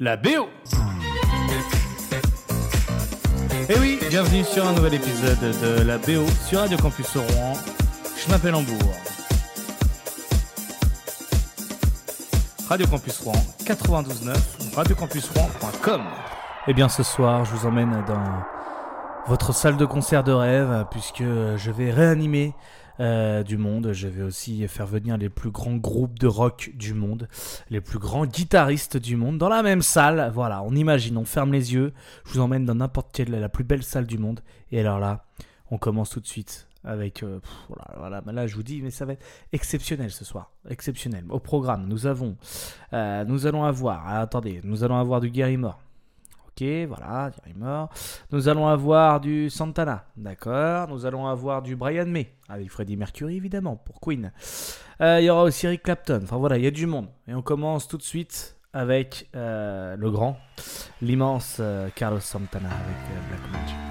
la BO. Et oui, bienvenue sur un nouvel épisode de la BO sur Radio Campus Rouen. Je m'appelle Hambourg. Radio Campus Rouen 92.9, radiocampusrouen.com. Et Eh bien ce soir, je vous emmène dans votre salle de concert de rêve, puisque je vais réanimer euh, du monde. Je vais aussi faire venir les plus grands groupes de rock du monde, les plus grands guitaristes du monde dans la même salle. Voilà, on imagine, on ferme les yeux, je vous emmène dans n'importe quelle, la plus belle salle du monde. Et alors là, on commence tout de suite avec euh, pff, voilà, voilà, là je vous dis mais ça va être exceptionnel ce soir exceptionnel au programme nous avons euh, nous allons avoir ah, attendez nous allons avoir du Gary Moore ok voilà Gary Moore nous allons avoir du Santana d'accord. Nous allons avoir du Brian May avec Freddie Mercury évidemment pour Queen. Euh, il y aura aussi Eric Clapton. Enfin voilà il y a du monde. Et on commence tout de suite avec euh, le grand l'immense euh, Carlos Santana avec Black Magic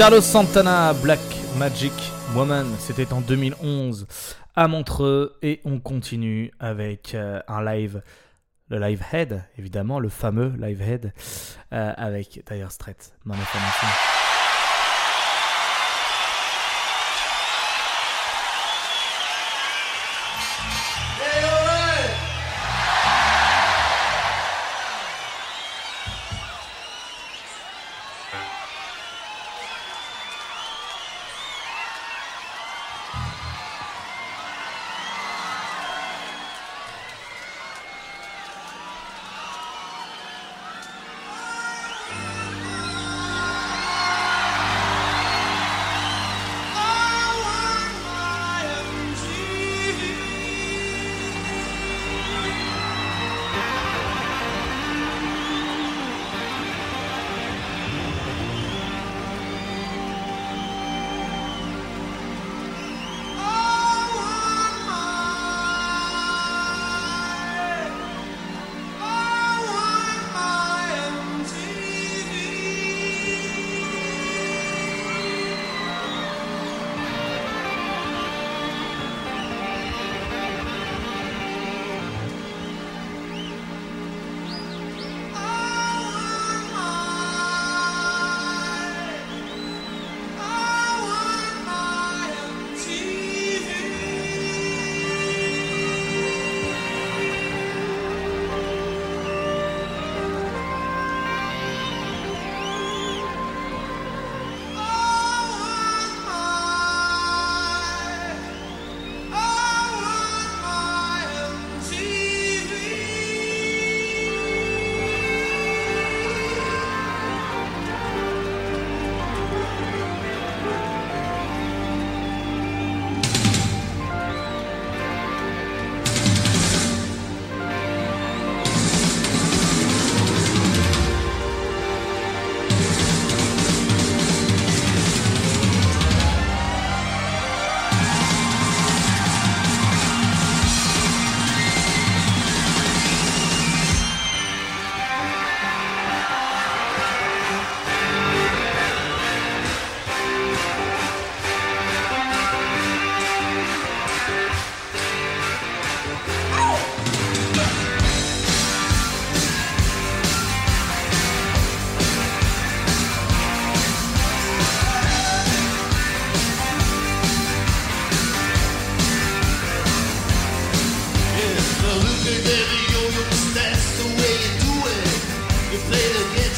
Carlos Santana, Black Magic Woman, c'était en 2011 à Montreux et on continue avec euh, un live, le live head évidemment, le fameux live head euh, avec Dire Straits, Baby, yo, you, that's the way you do it. You play the game.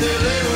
Deliver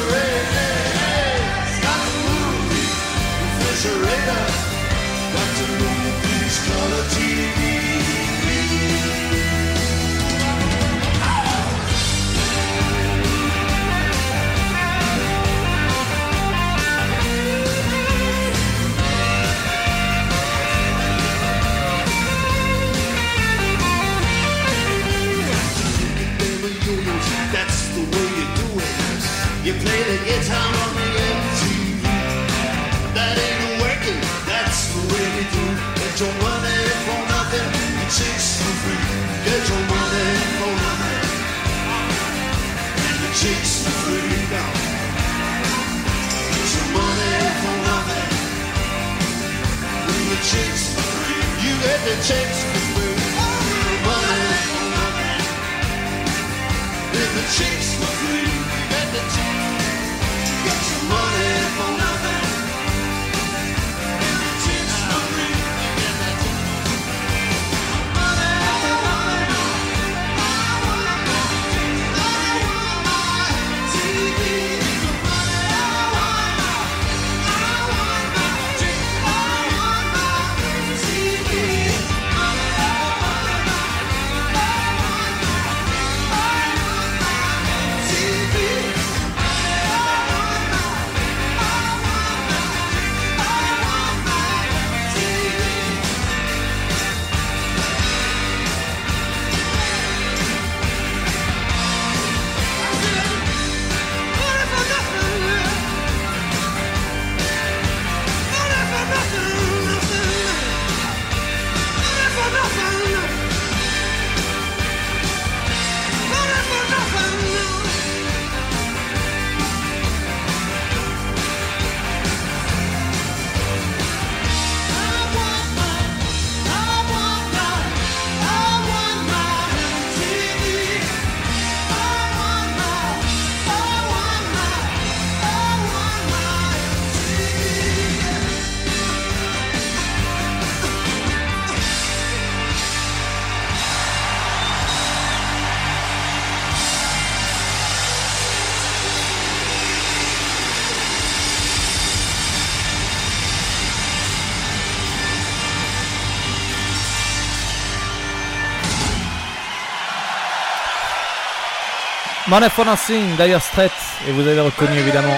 Money for Nothing, Dire Straits, et vous avez reconnu évidemment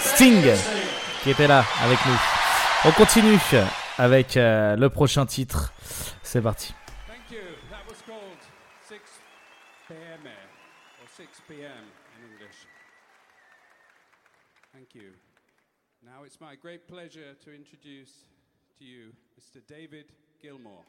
Sting qui était là avec nous. On continue avec euh, le prochain titre. C'est parti. Thank you. That was called 6 p.m. or 6 p.m. in English. Thank you. Now it's my great pleasure to introduce to you Mr. David Gilmore.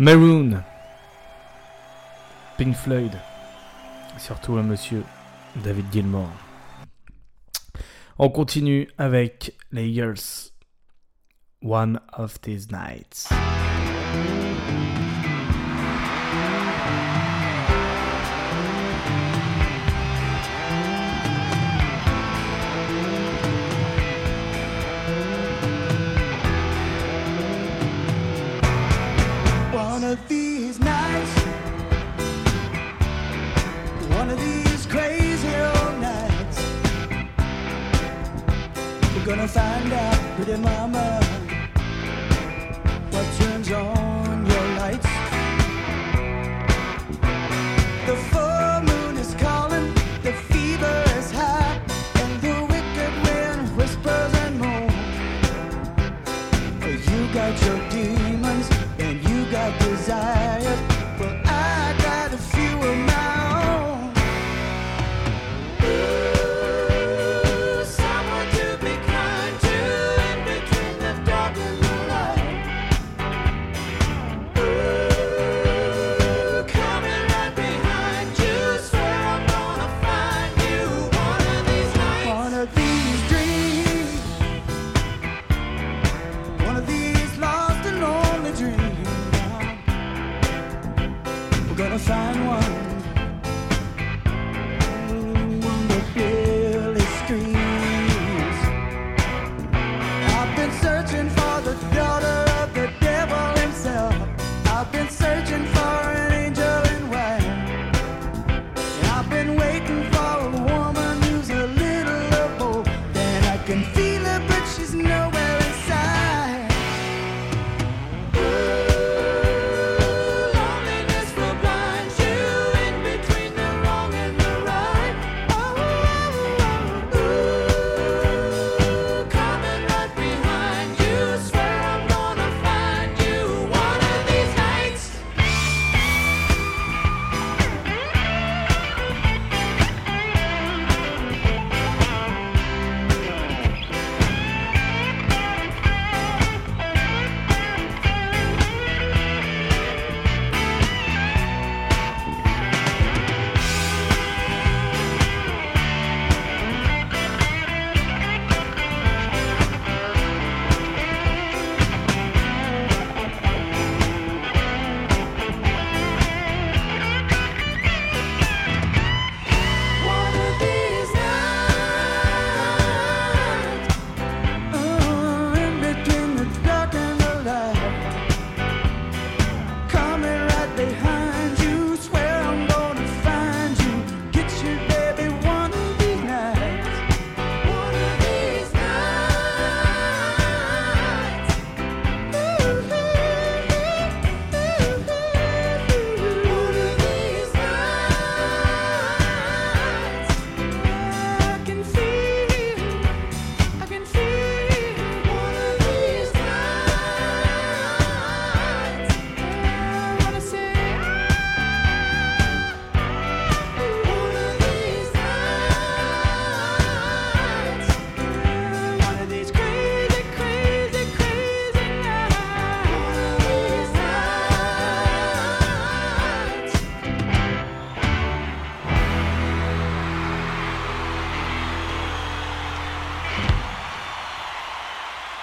Maroon, Pink Floyd, surtout un monsieur David Gilmour. On continue avec les Girls. One of these nights.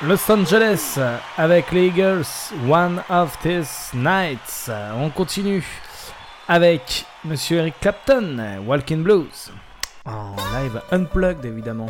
Los Angeles avec les Eagles, One of These Nights. On continue avec Monsieur Eric Clapton, Walking Blues. En live unplugged évidemment.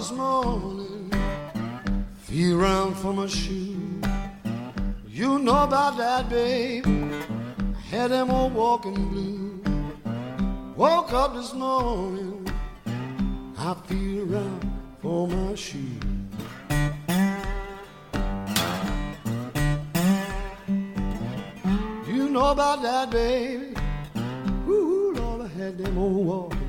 this morning, feel round for my shoe. You know about that, babe. Had them all walking blue. Woke up this morning, I feel around for my shoe. You know about that, baby. Ooh, Lord, I had them all walking.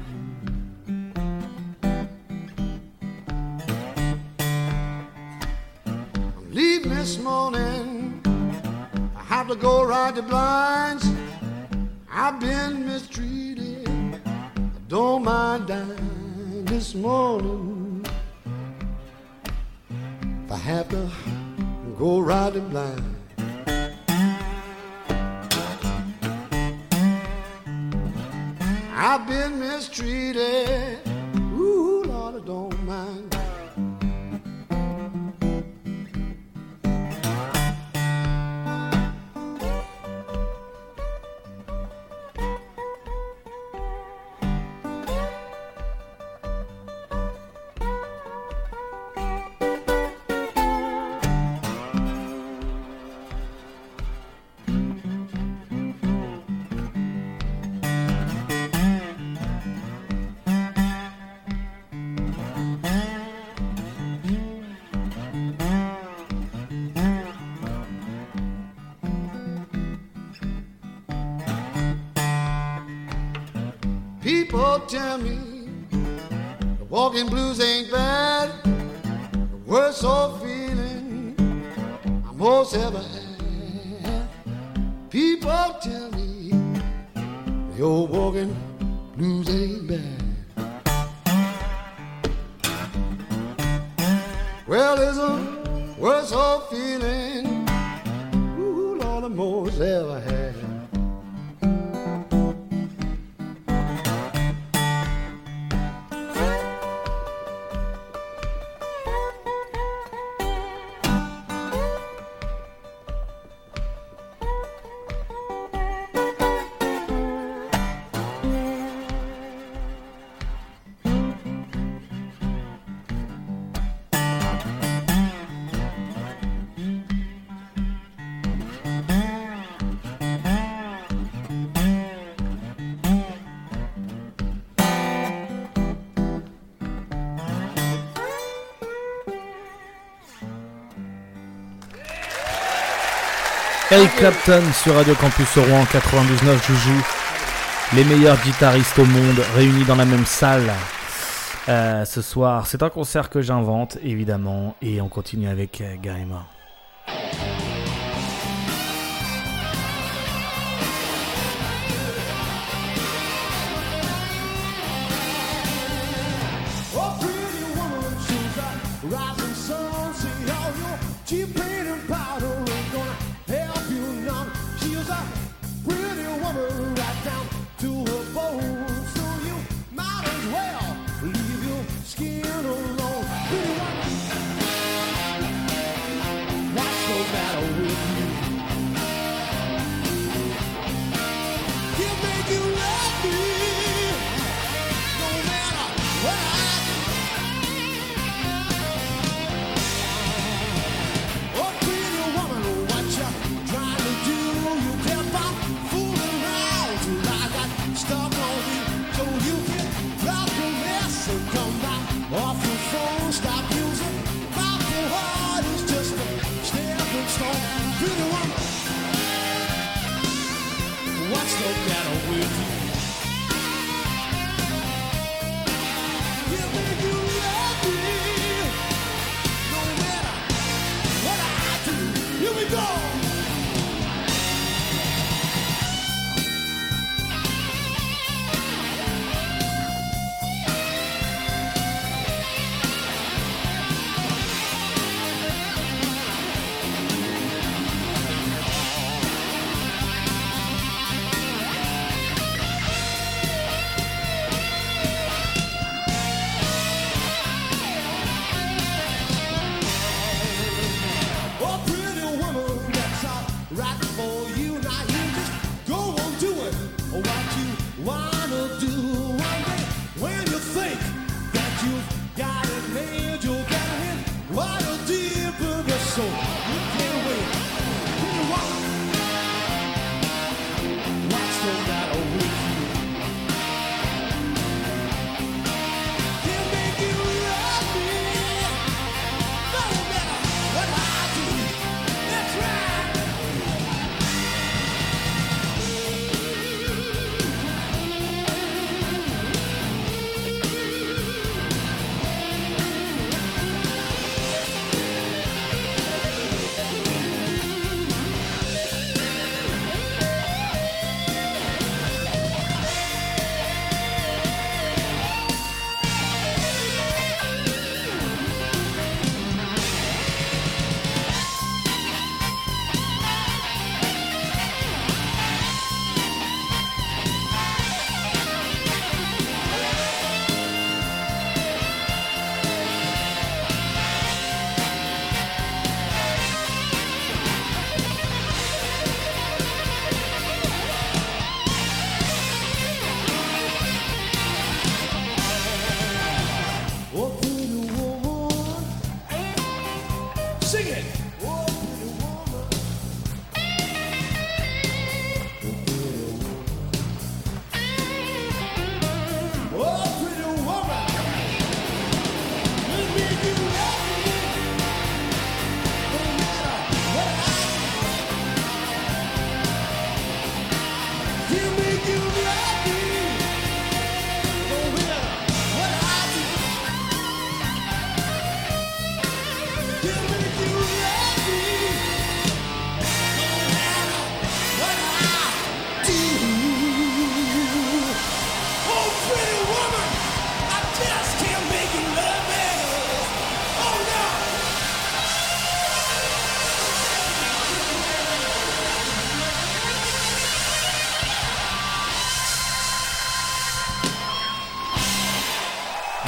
folk tell me the walking blues ain't bad. The worst old feeling I most ever had. People tell me the old walking blues ain't bad. Well, there's a worst old feeling, ooh, Lord, the most ever had. Eric Clapton sur Radio Campus Rouen 99 Joujou. Les meilleurs guitaristes au monde réunis dans la même salle. Euh, ce soir, c'est un concert que j'invente évidemment et on continue avec Gaëma. pretty woman. Watch the guy.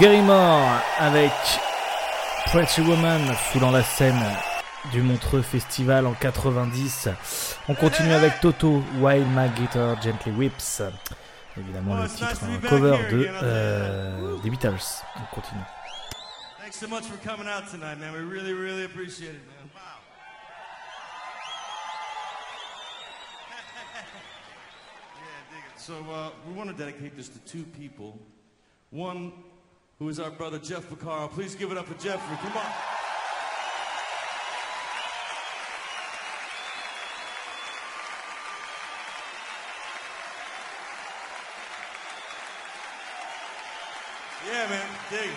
Gary Moore avec Pretty Woman foulant la scène du Montreux Festival en 90. On continue avec Toto, While My Guitar Gently Whips. Évidemment le titre, un cover de euh, des Beatles. On continue. Thanks so much for coming out tonight, man. We really, really appreciate it, man. Wow. yeah, dig it. So uh, we want to dedicate this to two people. One who is our brother Jeff Picaro. Please give it up for Jeffrey. Come on. Yeah, man. Dig it.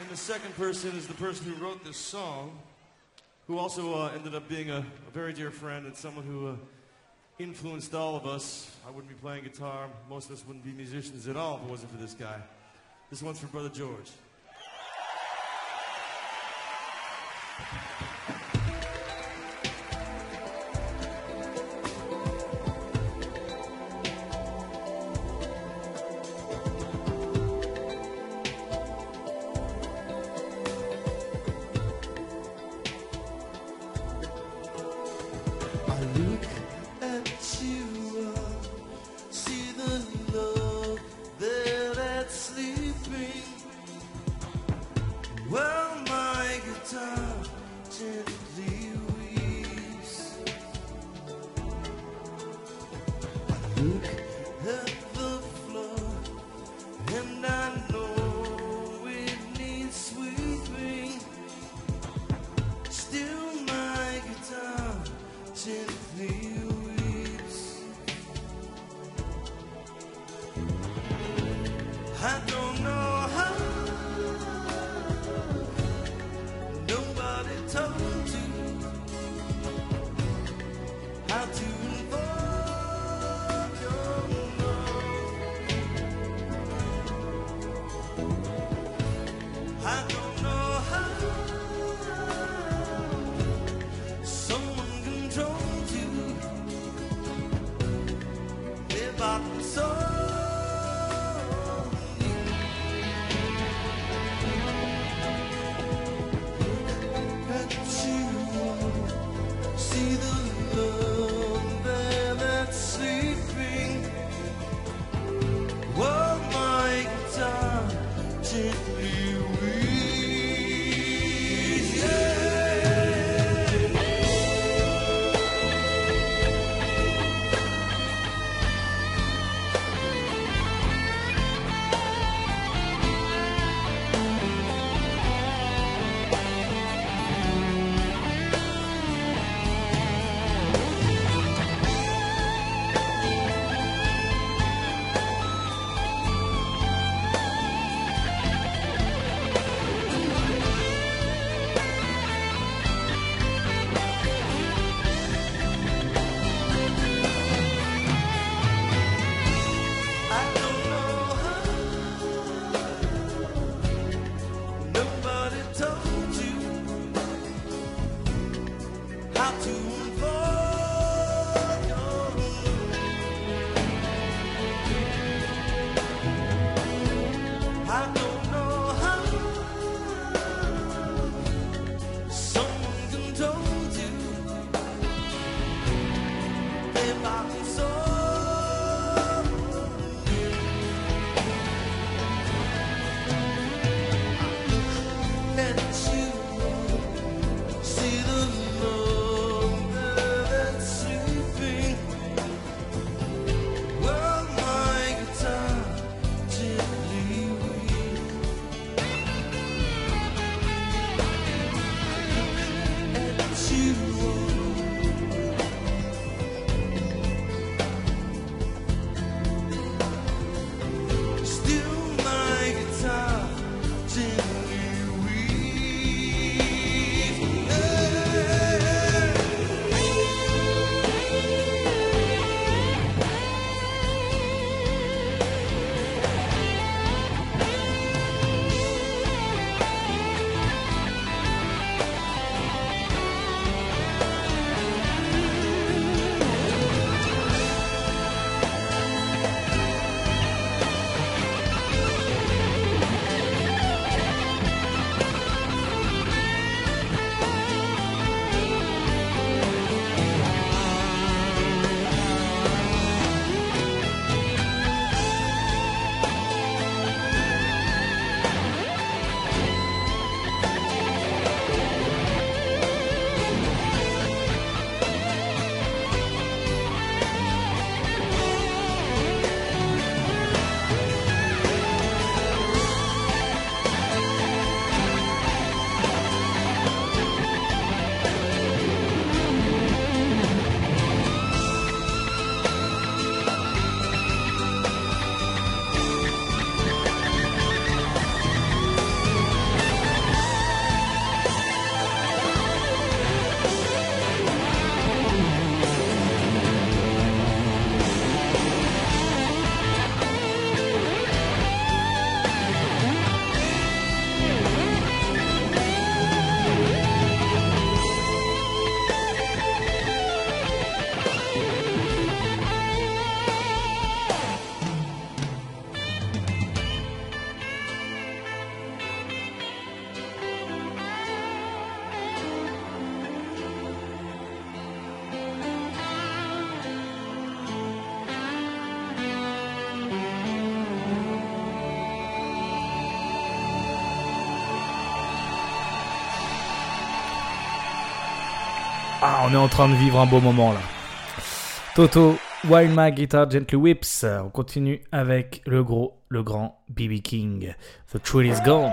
And the second person is the person who wrote this song, who also uh, ended up being a, a very dear friend and someone who uh, influenced all of us. I wouldn't be playing guitar. Most of us wouldn't be musicians at all if it wasn't for this guy. This one's for Brother George. Well, my guitar on est en train de vivre un beau moment là. Toto, Wild My Guitar Gently Whips. On continue avec le gros, le grand BB King. The Truth is Gone.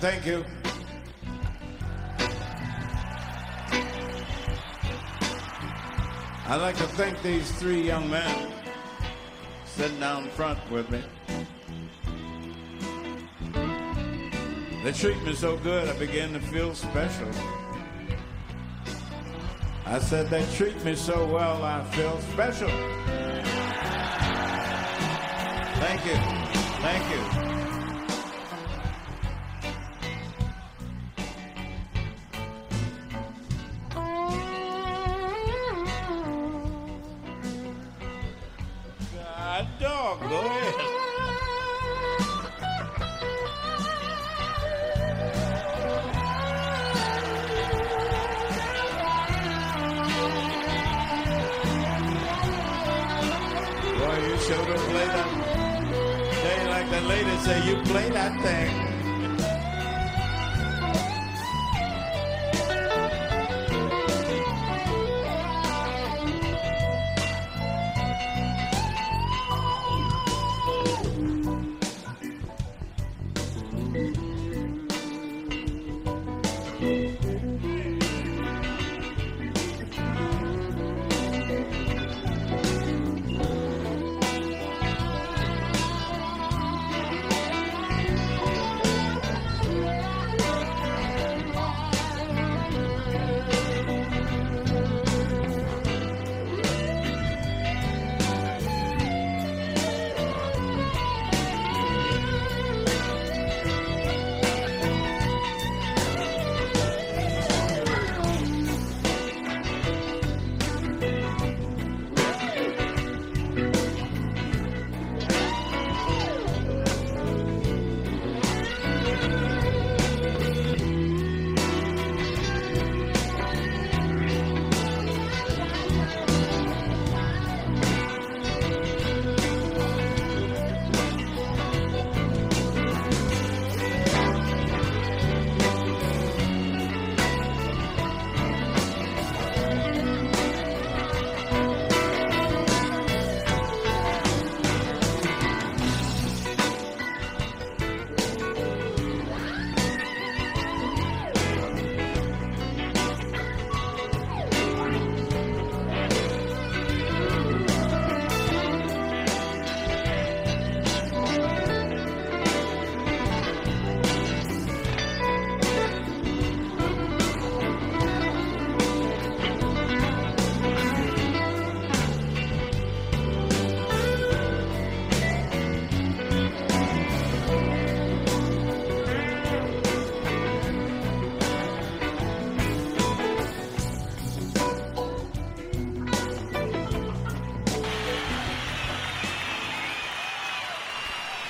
Thank you. I'd like to thank these three young men sitting down front with me. They treat me so good, I begin to feel special. I said they treat me so well, I feel special. Thank you. Thank you.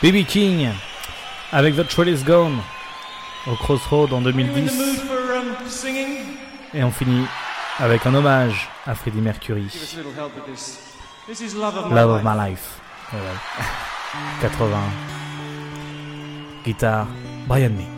BB King avec The Trail is Gone au Crossroad en 2010 for um, et on finit avec un hommage à Freddie Mercury. Love of My Life. of My Life. Ouais, ouais. 80. Guitare, Brian May.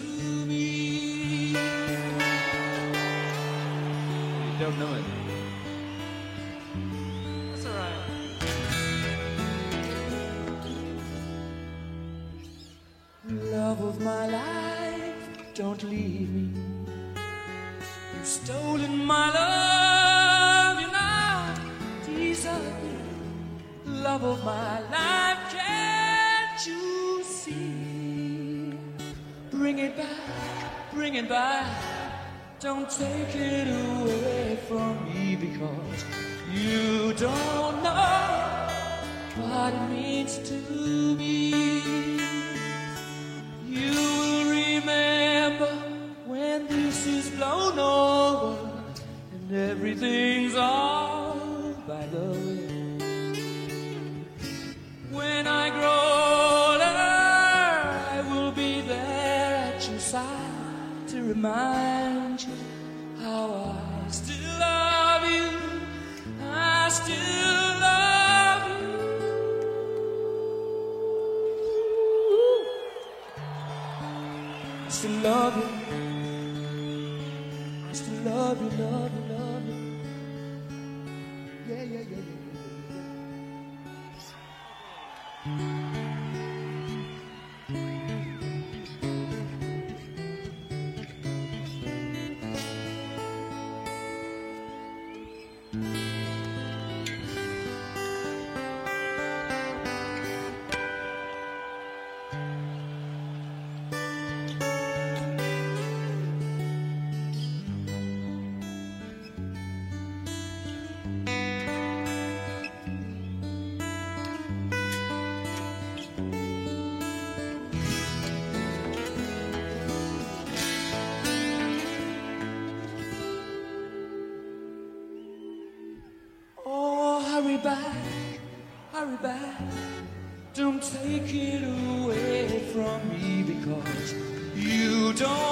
yeah, yeah, yeah. back. Don't take it away from me because you don't.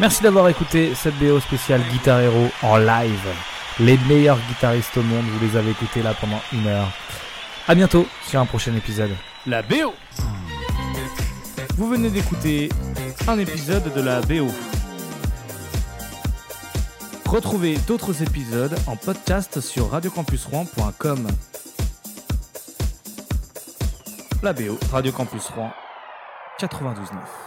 Merci d'avoir écouté cette BO spéciale Guitar Hero en live. Les meilleurs guitaristes au monde, vous les avez écoutés là pendant une heure. À bientôt sur un prochain épisode. La BO Vous venez d'écouter un épisode de la BO. Retrouvez d'autres épisodes en podcast sur radiocampusrouen.com. La BO, Radio Campus Rouen 92.9.